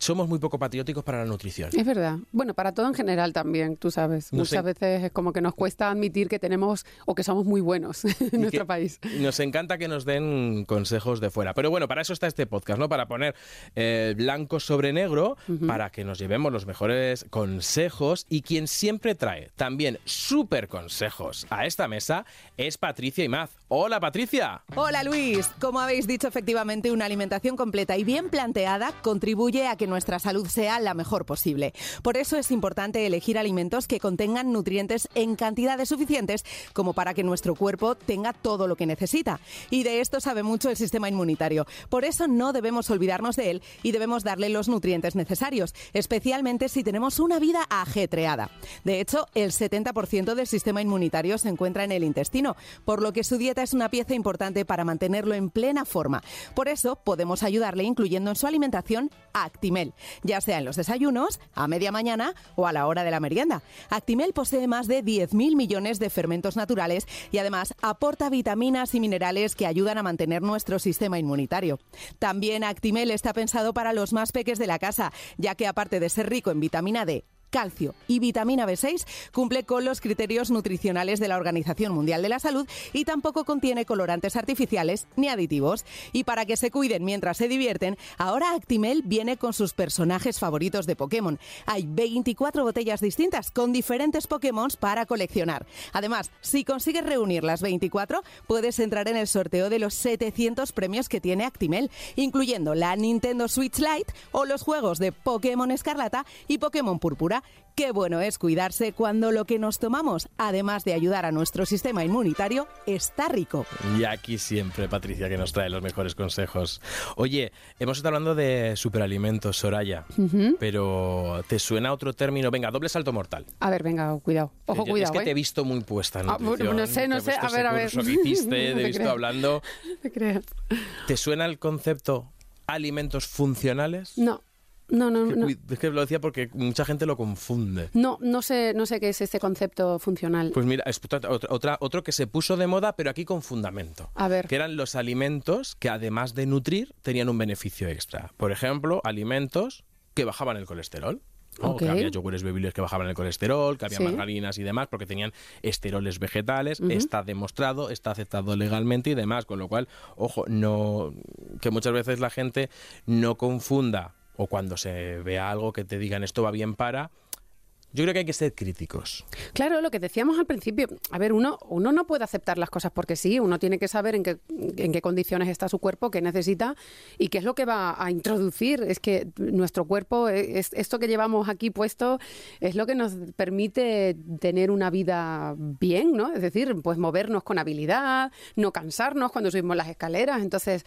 somos muy poco patrióticos para la nutrición. Es verdad. Bueno, para todo en general también, tú sabes. Muchas veces es como que nos cuesta admitir que tenemos o que somos muy buenos en Y nuestro país. Nos encanta que nos den consejos de fuera. Pero bueno, para eso está este podcast, ¿no? Para poner eh, blanco sobre negro, para que nos llevemos los mejores consejos. Y quien siempre trae también súper consejos a esta mesa es Patricia Imaz. Hola, Patricia. Hola Luis, como habéis dicho efectivamente una alimentación completa y bien planteada contribuye a que nuestra salud sea la mejor posible. Por eso es importante elegir alimentos que contengan nutrientes en cantidades suficientes como para que nuestro cuerpo tenga todo lo que necesita. Y de esto sabe mucho el sistema inmunitario. Por eso no debemos olvidarnos de él y debemos darle los nutrientes necesarios, especialmente si tenemos una vida ajetreada. De hecho, el 70% del sistema inmunitario se encuentra en el intestino, por lo que su dieta es una pieza importante para mantenerlo en plena forma. Por eso podemos ayudarle incluyendo en su alimentación Actimel, ya sea en los desayunos, a media mañana o a la hora de la merienda. Actimel posee más de 10.000 millones de fermentos naturales y además aporta vitaminas y minerales que ayudan a mantener nuestro sistema inmunitario. También Actimel está pensado para los más peques de la casa, ya que aparte de ser rico en vitamina D, calcio y vitamina B6, cumple con los criterios nutricionales de la Organización Mundial de la Salud y tampoco contiene colorantes artificiales ni aditivos. Y para que se cuiden mientras se divierten, ahora Actimel viene con sus personajes favoritos de Pokémon. Hay 24 botellas distintas con diferentes Pokémon para coleccionar. Además, si consigues reunir las 24, puedes entrar en el sorteo de los 700 premios que tiene Actimel, incluyendo la Nintendo Switch Lite o los juegos de Pokémon Escarlata y Pokémon Púrpura. Qué bueno es cuidarse cuando lo que nos tomamos, además de ayudar a nuestro sistema inmunitario, está rico. Y aquí siempre, Patricia, que nos trae los mejores consejos. Oye, hemos estado hablando de superalimentos, Soraya, pero ¿te suena otro término? Venga, doble salto mortal. A ver, venga, cuidado. Ojo, Yo- cuidado. Es que te he ¿eh? visto muy puesta en Ah, nutrición. no sé, no sé. A ver, a ver. que hiciste, te he No visto creas. hablando. ¿Te creas? ¿Te suena el concepto alimentos funcionales? No, no, no, no. Es que lo decía porque mucha gente lo confunde. No, no sé, no sé qué es este concepto funcional. Pues mira, es otra, otro que se puso de moda, pero aquí con fundamento. A ver. Que eran los alimentos que además de nutrir, tenían un beneficio extra. Por ejemplo, alimentos que bajaban el colesterol. ¿no? Ok. Que había yogures bebibles que bajaban el colesterol, que había Sí. margarinas y demás, porque tenían esteroles vegetales. Está demostrado, está aceptado legalmente y demás. Con lo cual, ojo, no que muchas veces la gente no confunda o cuando se vea algo que te digan esto va bien para. Yo creo que hay que ser críticos. Claro, lo que decíamos al principio, a ver, uno, uno no puede aceptar las cosas porque sí, uno tiene que saber en qué, en qué condiciones está su cuerpo, qué necesita y qué es lo que va a introducir. Es que nuestro cuerpo, es, esto que llevamos aquí puesto, es lo que nos permite tener una vida bien, ¿no? Es decir, pues movernos con habilidad, no cansarnos cuando subimos las escaleras. Entonces,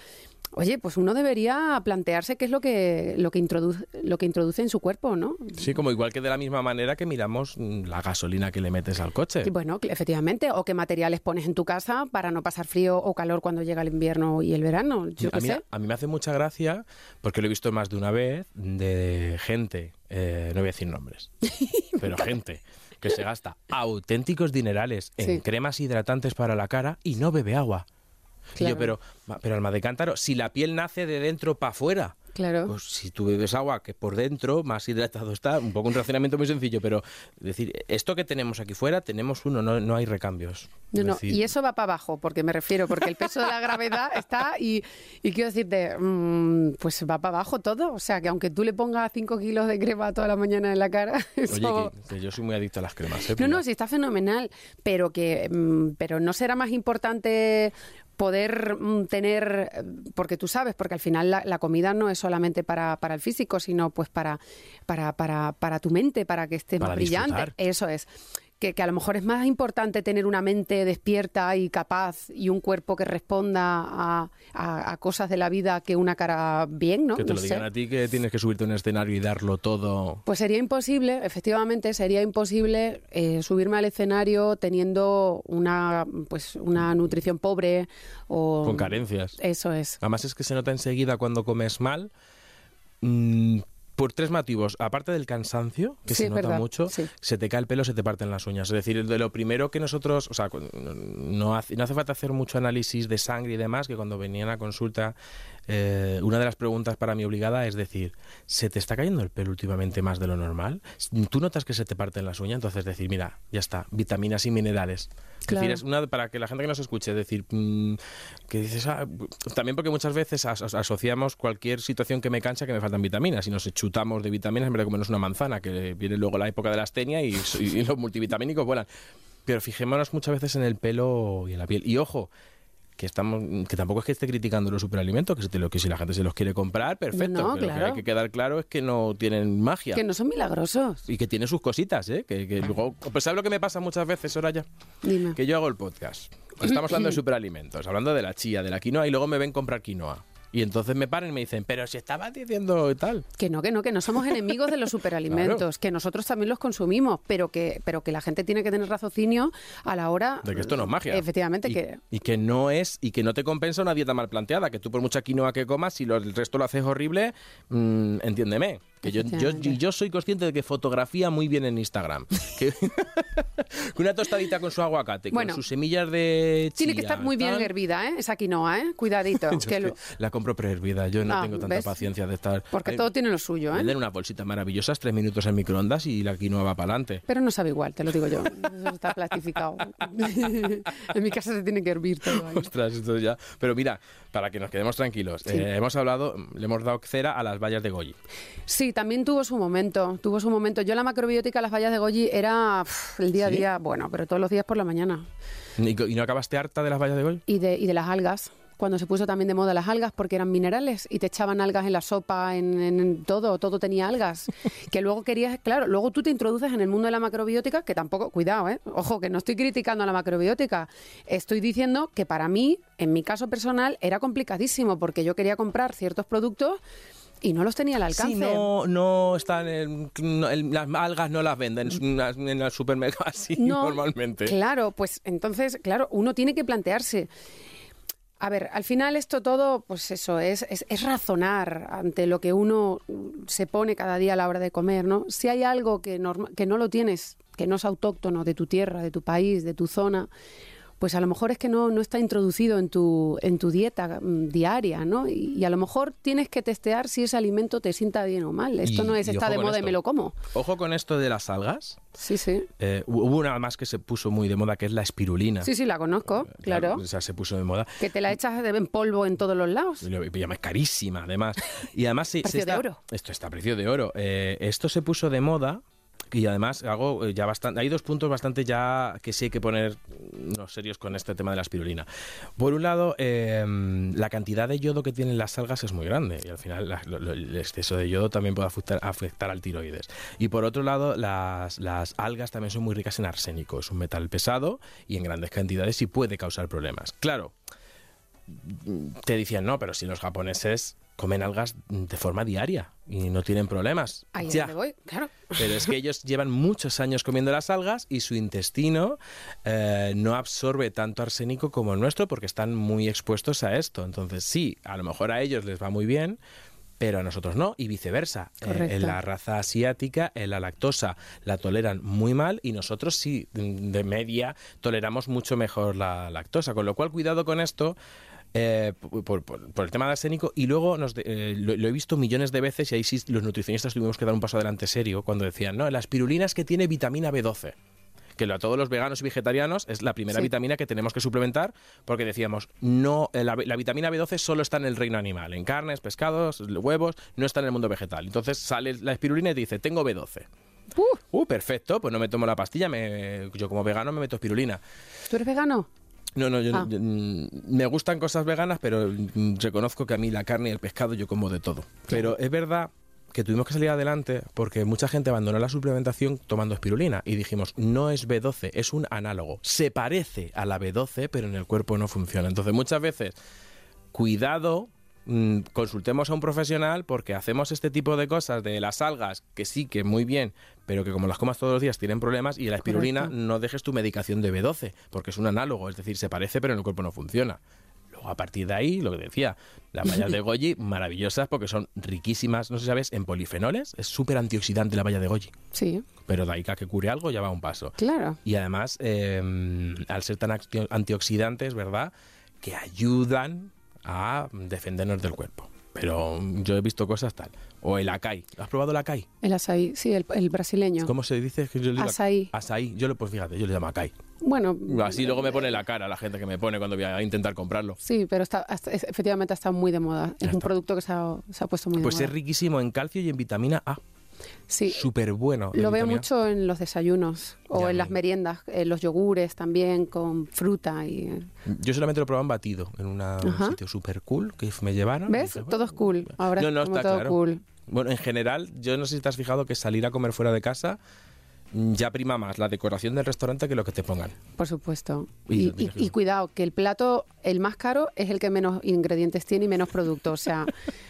oye, pues uno debería plantearse qué es lo que, lo que, introduce, lo que introduce en su cuerpo, ¿no? Sí, como igual que de la misma manera que miramos mm, la gasolina que le metes al coche. Sí, Bueno, efectivamente, o qué materiales pones en tu casa para no pasar frío o calor cuando llega el invierno y el verano. Yo a, mí, sé. a mí me hace mucha gracia, porque lo he visto más de una vez, de gente, eh, no voy a decir nombres, pero gente que se gasta auténticos dinerales en Sí. cremas hidratantes para la cara y no bebe agua. Y yo, Claro. pero, pero alma de cántaro, si la piel nace de dentro para afuera, Claro. pues si tú bebes agua que por dentro más hidratado está, un poco un razonamiento muy sencillo, pero es decir, esto que tenemos aquí fuera, tenemos uno, no, no hay recambios. No, no, decir, y eso va para abajo, porque me refiero, porque el peso de la gravedad está y, y quiero decirte, mm, pues va para abajo todo. O sea, que aunque tú le pongas 5 kilos de crema toda la mañana en la cara, eso... Oye, que, que yo soy muy adicto a las cremas. ¿eh? No, no, sí está fenomenal, pero que mm, pero no será más importante poder mm, tener, eh, porque tú sabes, porque al final la, la comida no es solamente para, para el físico, sino pues para, para, para, para tu mente, para que esté más brillante. disfrutar. Eso es. Que, que a lo mejor es más importante tener una mente despierta y capaz y un cuerpo que responda a, a- a cosas de la vida que una cara bien, ¿no? Que te No lo sé. digan a ti que tienes que subirte a un escenario y darlo todo. Pues sería imposible, efectivamente, sería imposible eh, subirme al escenario teniendo una, pues, una nutrición pobre o... Con carencias. Eso es. Además es que se nota enseguida cuando comes mal. mm, por tres motivos. Aparte del cansancio, que Sí, se nota verdad, mucho, sí. se te cae el pelo, se te parten las uñas. Es decir, de lo primero que nosotros, o sea, no hace, no hace falta hacer mucho análisis de sangre y demás, que cuando venían a consulta eh, una de las preguntas para mí obligada es decir, ¿se te está cayendo el pelo últimamente más de lo normal? ¿Tú notas que se te parten las uñas? Entonces decir, mira, ya está, vitaminas y minerales. Es decir, Claro. es una, para que la gente que nos escuche, es decir, mm, que dices, ah, también porque muchas veces as- as- asociamos cualquier situación que me cansa que me faltan vitaminas y nos chutamos de vitaminas en vez de comernos una manzana, que viene luego la época de la astenia y, y los multivitamínicos vuelan. Pero fijémonos muchas veces en el pelo y en la piel. Y ojo, que estamos que tampoco es que esté criticando los superalimentos, que si, te lo, que si la gente se los quiere comprar, perfecto. No, pero lo que hay que quedar claro es que no tienen magia. Que no son milagrosos. Y que tiene sus cositas, ¿eh? Que, que luego... Pues ¿sabes lo que me pasa muchas veces, Soraya? Dime. Que yo hago el podcast. Estamos hablando de superalimentos, hablando de la chía, de la quinoa, y luego me ven comprar quinoa. Y entonces me paran y me dicen, pero si estabas diciendo tal. Que no, que no, que no somos enemigos de los superalimentos, que nosotros también los consumimos, pero que, pero que la gente tiene que tener raciocinio a la hora De que esto no es magia. Efectivamente, y, que y que no es, y que no te compensa una dieta mal planteada, que tú por mucha quinoa que comas, si lo- el resto lo haces horrible, mm, entiéndeme. Que yo, yo, soy consciente de que fotografía muy bien en Instagram. Que, una tostadita con su aguacate, Bueno, con sus semillas de tiene que chía, estar muy bien tal. hervida, ¿eh? Esa quinoa, ¿eh? Cuidadito. Que lo- La compro prehervida, yo no Ah, tengo tanta ¿ves? paciencia de estar... porque Ay, todo tiene lo suyo, ¿eh? Venden unas bolsitas maravillosas, tres minutos en microondas y la quinoa va para adelante. Pero no sabe igual, te lo digo yo. Eso está plastificado. en mi casa se tiene que hervir todo. ahí. Ostras, esto ya. Pero mira, para que nos quedemos tranquilos, Sí. eh, hemos hablado, le hemos dado cera a las vallas de Goyi. Sí, también tuvo su momento, tuvo su momento. Yo la macrobiótica, las vallas de Goyi, era el día a día, bueno, pero todos los días por la mañana. ¿Y, no acabaste harta de las vallas de Goyi? Y de, y de las algas, cuando se puso también de moda las algas, porque eran minerales y te echaban algas en la sopa, en, en- en todo, todo tenía algas. que luego querías, claro, luego tú te introduces en el mundo de la macrobiótica, que tampoco, cuidado, ¿eh? Ojo, que no estoy criticando a la macrobiótica. Estoy diciendo que para mí, en mi caso personal, era complicadísimo, porque yo quería comprar ciertos productos y no los tenía al alcance. Sí, no, no están en, no, las algas no las venden en, el supermercado así No, normalmente. Claro, pues entonces, claro, uno tiene que plantearse. A ver, al final esto todo, pues eso, es, es, es razonar ante lo que uno se pone cada día a la hora de comer, ¿no? Si hay algo que, norma- que no lo tienes, que no es autóctono de tu tierra, de tu país, de tu zona, pues a lo mejor es que no, no está introducido en tu, en tu dieta mm, diaria, ¿no? Y, y a lo mejor tienes que testear si ese alimento te sienta bien o mal. Esto Y- no es está de moda y me lo como. Ojo con esto de las algas. Sí, sí. Eh, hubo una más que se puso muy de moda, que es la espirulina. Sí, sí, la conozco, claro. O sea, se puso de moda. Que te la echas en polvo en todos los lados. Y es carísima, además. Y además se- se Precio de está- oro. Esto está a precio de oro. Eh, esto se puso de moda y además hago eh, ya bastante. Hay dos puntos bastante ya que sí hay que poner unos serios con este tema de la espirulina. Por un lado, eh, la cantidad de yodo que tienen las algas es muy grande y al final el exceso de yodo también puede afectar, afectar al tiroides. Y por otro lado, las, las algas también son muy ricas en arsénico. Es un metal pesado y en grandes cantidades y puede causar problemas. Claro, te decían, no, pero si los japoneses comen algas de forma diaria y no tienen problemas. Ahí Ya. voy, claro. Pero es que ellos llevan muchos años comiendo las algas y su intestino eh, no absorbe tanto arsénico como el nuestro porque están muy expuestos a esto. Entonces sí, a lo mejor a ellos les va muy bien, pero a nosotros no, y viceversa. Eh, en la raza asiática, en la lactosa la toleran muy mal y nosotros sí, de media, toleramos mucho mejor la lactosa. Con lo cual, cuidado con esto. Eh, por, por- por el tema del arsénico y luego nos de- eh, lo, lo he visto millones de veces y ahí sí los nutricionistas tuvimos que dar un paso adelante serio cuando decían, no, la espirulina es que tiene vitamina B12 que lo- a todos los veganos y vegetarianos es la primera Sí. vitamina que tenemos que suplementar porque decíamos, no eh, la, la vitamina B12 solo está en el reino animal, en carnes, pescados, huevos, no está en el mundo vegetal. Entonces sale la espirulina y te dice, tengo B12. Uh, perfecto, pues no me tomo la pastilla, me- yo como vegano me meto espirulina. ¿Tú eres vegano? No, no, yo, Ah. yo, mm, me gustan cosas veganas, pero mm, reconozco que a mí la carne y el pescado yo como de todo. Pero es verdad que tuvimos que salir adelante porque mucha gente abandonó la suplementación tomando espirulina y dijimos, no es B12, es un análogo. Se parece a la B12, pero en el cuerpo no funciona. Entonces muchas veces, cuidado, mm, consultemos a un profesional porque hacemos este tipo de cosas de las algas, que sí, que muy bien, pero que como las comas todos los días tienen problemas y la espirulina Correcto. no dejes tu medicación de B12, porque es un análogo, es decir, se parece pero en el cuerpo no funciona. Luego a partir de ahí, lo que decía, las vallas de goji maravillosas porque son riquísimas, no sé si sabes, en polifenoles, es súper antioxidante la valla de goji, Sí, pero de ahí que cure algo ya va un paso. claro. Y además, eh, al ser tan antioxidantes, ¿verdad? Que ayudan a defendernos del cuerpo. Pero yo he visto cosas tal. O el acai. ¿Has probado el acai? El açaí, sí, el, el brasileño. ¿Cómo se dice? Yo le. Yo le, pues fíjate, yo le llamo acai. Bueno, Así luego me pone la cara la gente que me pone cuando voy a intentar comprarlo. sí, pero está, hasta- es- efectivamente ha estado muy de moda. Es Ya un está. producto que se ha, se ha puesto muy Pues de es moda. riquísimo en calcio y en vitamina A. Sí, Súper bueno. lo veo mucho en los desayunos o Ya, en las me- meriendas, en los yogures también con fruta y eh, Yo solamente lo probé en batido, en una- un sitio súper cool que me llevaron. ¿Ves? Dije, Todo es cool. Ahora no, no, como está todo claro. cool. Bueno, en general, yo no sé si te has fijado que salir a comer fuera de casa ya prima más la decoración del restaurante que lo que te pongan. Por supuesto. Y cuidado, que el plato, el más caro, es el que menos ingredientes tiene y menos producto. O sea,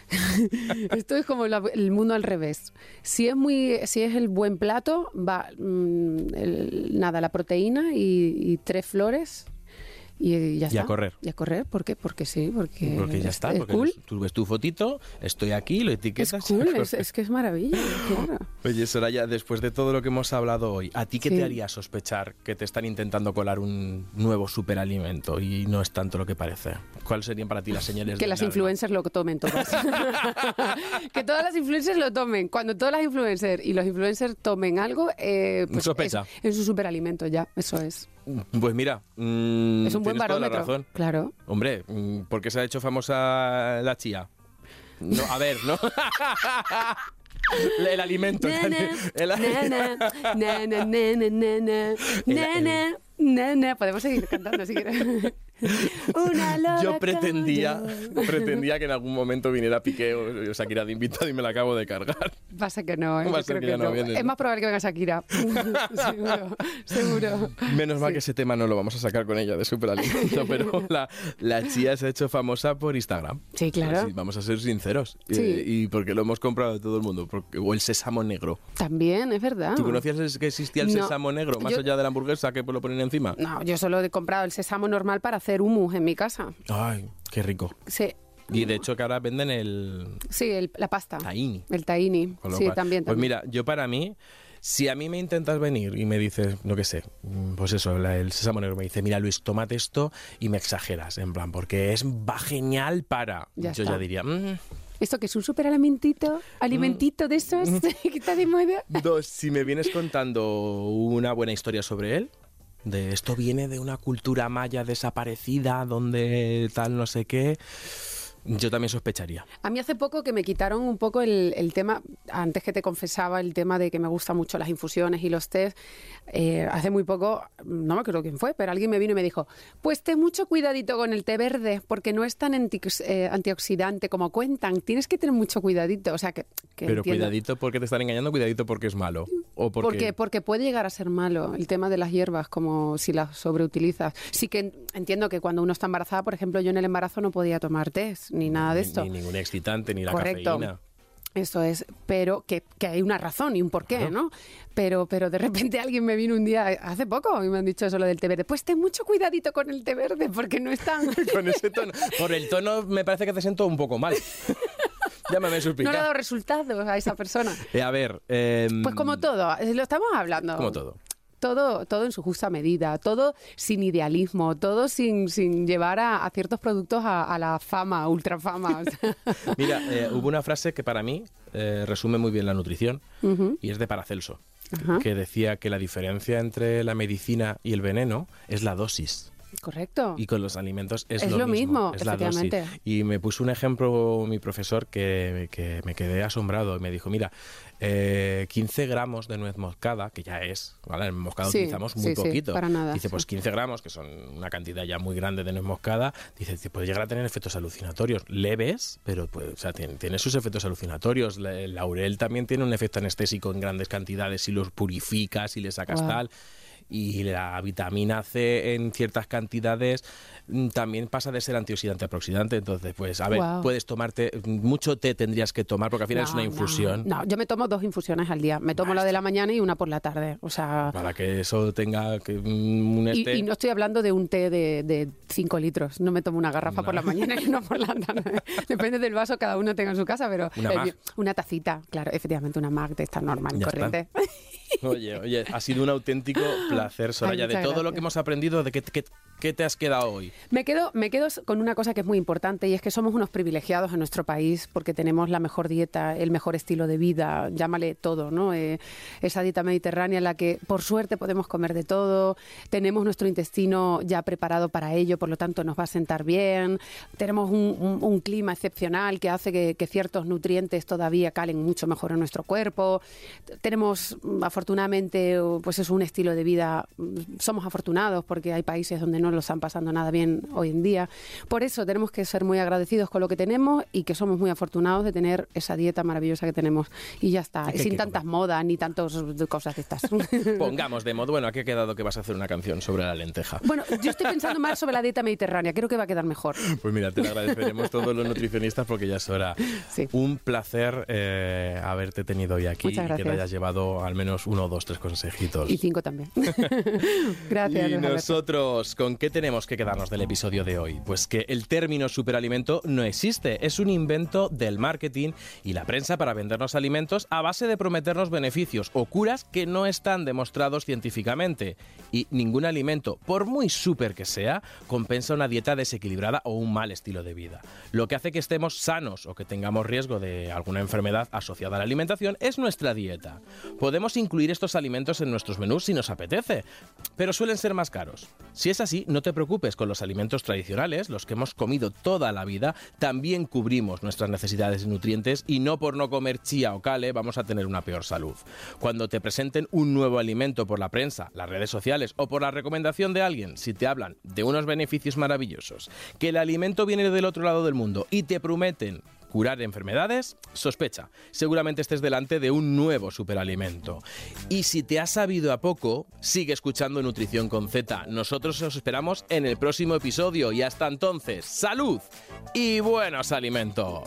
esto es como la- el mundo al revés. Si es muy, si es el buen plato, va mm, el- nada, la proteína y, y tres flores. Y, ya Y a está. correr. Y a correr, ¿por qué? Porque sí, porque, Porque ya es, está, es porque cool. tú ves tu fotito, estoy aquí, lo Es etiquetas. cool, es, correr. es que es maravilla, claro. Oye, Soraya, después de todo lo que hemos hablado hoy, ¿a ti qué Sí. te haría sospechar que te están intentando colar un nuevo superalimento y no es tanto lo que parece? ¿Cuáles serían para ti las señales Que las influencers lo tomen todas. que todas las influencers lo tomen. Cuando todas las influencers y los influencers tomen algo, eh, pues Sospecha. Es, es un superalimento ya, eso es. Mm. Pues mira, mmm, es un buen barómetro. Claro. Hombre, mmm, ¿por qué se ha hecho famosa la chía? No, a ver, ¿no? El alimento. Podemos seguir cantando si quieres. Una loba Yo como pretendía, yo. pretendía que en algún momento viniera Piqué o Shakira de invitado y me la acabo de cargar. Pasa que no, ¿eh? Yo creo que no no. viene, Es más probable que venga Shakira. seguro, seguro. Menos mal Sí. que ese tema no lo vamos a sacar con ella de superalimento, pero la, la chía se ha hecho famosa por Instagram. Sí, claro. Pues sí, vamos a ser sinceros. Sí. Eh, y porque lo hemos comprado de todo el mundo. porque- o el sésamo negro. También, es verdad. ¿Tú conocías que existía el No. sésamo negro? Más Yo- allá de la hamburguesa que lo ponen encima. No, yo solo he comprado el sésamo normal para hacer humus en mi casa. Ay, qué rico. Sí, Y de hecho que ahora venden el sí el- la pasta. tahini. El tahini. Sí, cual- también, Pues mira, yo para mí, si a mí me intentas venir y me dices, no que sé, mm, pues eso, la- el sésamo negro me dice, mira Luis, tómate esto y me exageras, en plan, porque es va genial para. Ya yo está. ya diría, "Mm". ¿Esto que es un superalimentito? ¿Alimentito de esos que está de moda? dos, si me vienes contando una buena historia sobre él. De esto viene de una cultura maya desaparecida, donde tal no sé qué. Yo también sospecharía. A mí hace poco que me quitaron un poco el, el tema, antes que te confesaba el tema de que me gustan mucho las infusiones y los test, eh, hace muy poco, no me acuerdo quién fue, pero alguien me vino y me dijo, pues ten mucho cuidadito con el té verde, porque no es tan anti- eh, antioxidante como cuentan, tienes que tener mucho cuidadito, o sea que... que Pero entiendo- cuidadito porque te están engañando, cuidadito porque es malo. O porque... Porque, porque puede llegar a ser malo el tema de las hierbas, como si las sobreutilizas. Sí que en- entiendo que cuando uno está embarazada, por ejemplo, yo en el embarazo no podía tomar test ni nada de esto. Ni, ningún excitante, ni la Correcto. cafeína. Eso es, pero que, que hay una razón y un porqué, ¿no? Pero, pero de repente alguien me vino un día, hace poco, y me han dicho eso lo del té verde. Pues ten mucho cuidadito con el té verde, porque no es tan... Con ese tono. Por el tono me parece que te siento un poco mal. Llámame no le ha suspicaz. dado resultados a esa persona. Eh, a ver. em, Pues como todo, eh, lo estamos hablando. Como todo. Todo, todo en su justa medida, todo sin idealismo, todo sin, sin llevar a, a ciertos productos a, a la fama, ultrafama. Mira, eh, hubo una frase que para mí eh, resume muy bien la nutrición y es de Paracelso, Ajá. que decía que la diferencia entre la medicina y el veneno es la dosis. Correcto. Y con los alimentos es, Es lo, mismo, es la dosis. Y me puso un ejemplo mi profesor que, que me quedé asombrado y me dijo, mira, eh, 15 gramos de nuez moscada, que ya es, ¿vale? En moscada Sí, utilizamos muy sí, sí, poquito. para nada, Dice, pues 15 gramos, que son una cantidad ya muy grande de nuez moscada, dice, puede llegar a tener efectos alucinatorios leves, pero pues, o sea, tiene, tiene sus efectos alucinatorios. El laurel también tiene un efecto anestésico en grandes cantidades si los purificas, si le sacas Guau. tal y la vitamina C en ciertas cantidades mm, también pasa de ser antioxidante a prooxidante. Entonces, pues, a ver, puedes tomarte, mucho té tendrías que tomar porque al final es una infusión. No, yo me tomo dos infusiones al día. Me tomo la de la mañana y una por la tarde. O sea, Para que eso tenga que, mm, un y, este... y no estoy hablando de un té de 5 litros. No me tomo una garrafa por la mañana y una por la tarde. Depende del vaso cada uno tenga en su casa, pero Una eh, una tacita, claro, efectivamente una mag de esta normal y está. Oye, oye, ha sido un auténtico placer, Soraya. Ay, de todo lo gracias. que hemos aprendido, ¿de qué, qué- ¿qué te has quedado hoy? Me quedo, me quedo con una cosa que es muy importante y es que somos unos privilegiados en nuestro país porque tenemos la mejor dieta, el mejor estilo de vida, llámale todo, ¿no? Eh, esa dieta mediterránea en la que por suerte podemos comer de todo, tenemos nuestro intestino ya preparado para ello, por lo tanto nos va a sentar bien, tenemos un, clima excepcional que hace que, que ciertos nutrientes todavía calen mucho mejor en nuestro cuerpo, tenemos afortunadamente pues es un estilo de vida, somos afortunados porque hay países donde no lo están pasando nada bien hoy en día. Por eso tenemos que ser muy agradecidos con lo que tenemos y que somos muy afortunados de tener esa dieta maravillosa que tenemos. Y ya está, sin tantas modas ni tantas cosas de estas. Pongamos de modo, bueno, aquí ha quedado que vas a hacer una canción sobre la lenteja. Bueno, yo estoy pensando más sobre la dieta mediterránea, creo que va a quedar mejor. Pues mira, te lo agradeceremos todos los nutricionistas porque ya es hora. Un placer eh, haberte tenido hoy aquí y que te hayas llevado al menos uno, dos, tres consejitos. Y cinco también. Gracias. Y nosotros, ¿con qué tenemos que quedarnos del episodio de hoy? Pues que el término superalimento no existe, es un invento del marketing y la prensa para vendernos alimentos a base de prometernos beneficios o curas que no están demostrados científicamente. Y ningún alimento, por muy súper que sea, compensa una dieta desequilibrada o un mal estilo de vida. Lo que hace que estemos sanos o que tengamos riesgo de alguna enfermedad asociada a la alimentación es nuestra dieta. Podemos incluir estos alimentos en nuestros menús si nos apetece, pero suelen ser más caros. Si es así, no te preocupes con los alimentos tradicionales, los que hemos comido toda la vida, también cubrimos nuestras necesidades de nutrientes y no por no comer chía o cale vamos a tener una peor salud. Cuando te presenten un nuevo alimento por la prensa, las redes sociales o por la recomendación de alguien, si te hablan de unos beneficios maravillosos, que el alimento viene del otro lado del mundo y te prometen curar enfermedades, sospecha. Seguramente estés delante de un nuevo superalimento. Y si te has sabido a poco, sigue escuchando Nutrición con Z. Nosotros os esperamos en el próximo episodio y hasta entonces, salud y buenos alimentos.